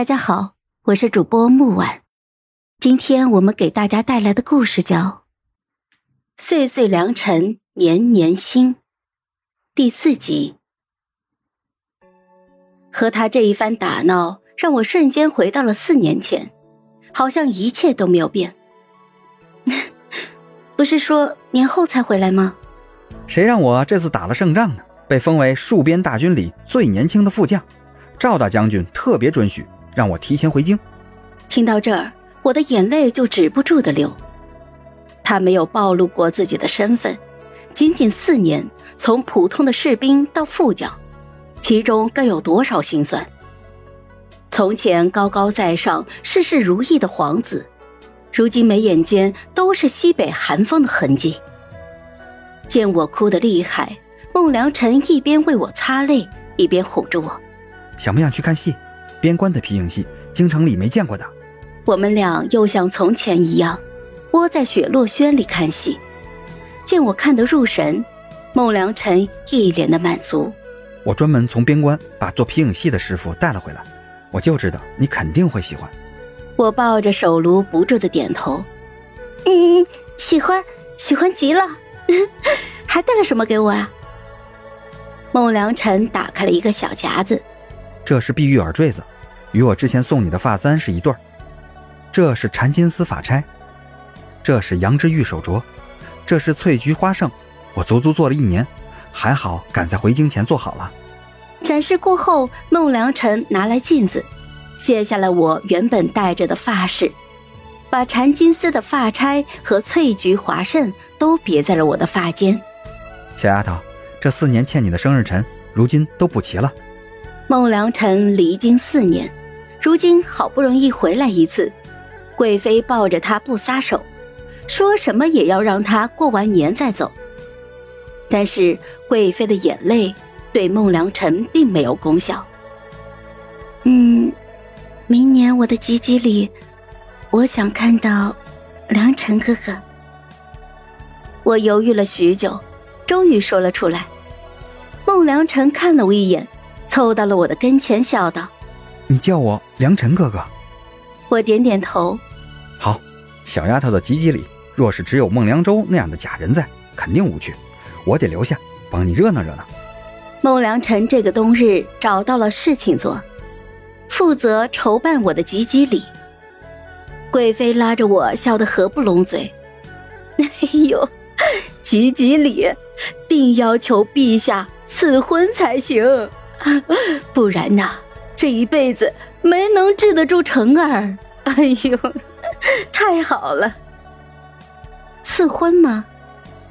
大家好，我是主播木婉，今天我们给大家带来的故事叫《岁岁良辰年年新》第四集。和他这一番打闹，让我瞬间回到了四年前，好像一切都没有变。不是说年后才回来吗？谁让我这次打了胜仗呢？被封为戍边大军里最年轻的副将，赵大将军特别准许。让我提前回京。听到这儿，我的眼泪就止不住的流。他没有暴露过自己的身份，仅仅四年，从普通的士兵到副将，其中该有多少心酸？从前高高在上、事事如意的皇子，如今眉眼间都是西北寒风的痕迹。见我哭得厉害，孟良辰一边为我擦泪，一边哄着我：“想不想去看戏？”边关的皮影戏，京城里没见过的。我们俩又像从前一样，窝在雪落轩里看戏。见我看得入神，孟良辰一脸的满足。我专门从边关把做皮影戏的师傅带了回来，我就知道你肯定会喜欢。我抱着手炉不住的点头。嗯，喜欢，喜欢极了。还带了什么给我啊？孟良辰打开了一个小夹子。这是碧玉耳坠子，与我之前送你的发簪是一对儿。这是缠金丝发钗，这是羊脂玉手镯，这是翠菊花胜，我足足做了一年，还好赶在回京前做好了。展示过后，孟良辰拿来镜子，卸下了我原本戴着的发饰，把缠金丝的发钗和翠菊华胜都别在了我的发间。小丫头，这四年欠你的生日辰，如今都补齐了。孟良辰离京四年，如今好不容易回来一次，贵妃抱着他不撒手，说什么也要让他过完年再走。但是贵妃的眼泪对孟良辰并没有功效。嗯，明年我的吉吉里，我想看到良辰哥哥。我犹豫了许久，终于说了出来。孟良辰看了我一眼。凑到了我的跟前，笑道：“你叫我良辰哥哥。”我点点头。好，小丫头的吉吉礼，若是只有孟良舟那样的假人在，肯定无趣。我得留下，帮你热闹热闹。孟良辰这个冬日找到了事情做，负责筹办我的吉吉礼。贵妃拉着我笑得合不拢嘴。哎呦，吉吉礼，定要求陛下赐婚才行。不然呐，这一辈子没能治得住成儿。哎呦，太好了！赐婚吗？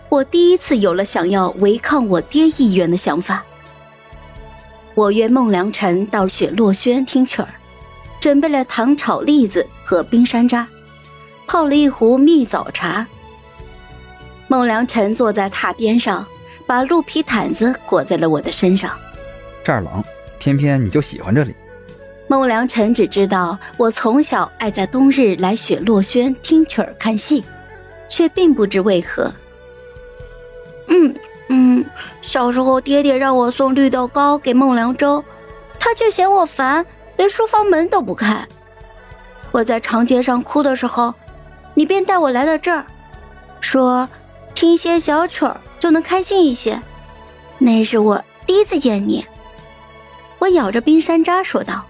我第一次有了想要违抗我爹意愿的想法。我约孟良辰到雪落轩听曲儿，准备了糖炒栗子和冰山楂，泡了一壶蜜枣茶。孟良辰坐在榻边上，把鹿皮毯子裹在了我的身上。这儿冷，偏偏你就喜欢这里。孟良辰只知道我从小爱在冬日来雪落轩听曲儿看戏，却并不知为何。嗯嗯，小时候爹爹让我送绿豆糕给孟良舟，他却嫌我烦，连书房门都不开。我在长街上哭的时候，你便带我来了这儿，说听些小曲儿就能开心一些。那是我第一次见你。我咬着冰山楂说道：“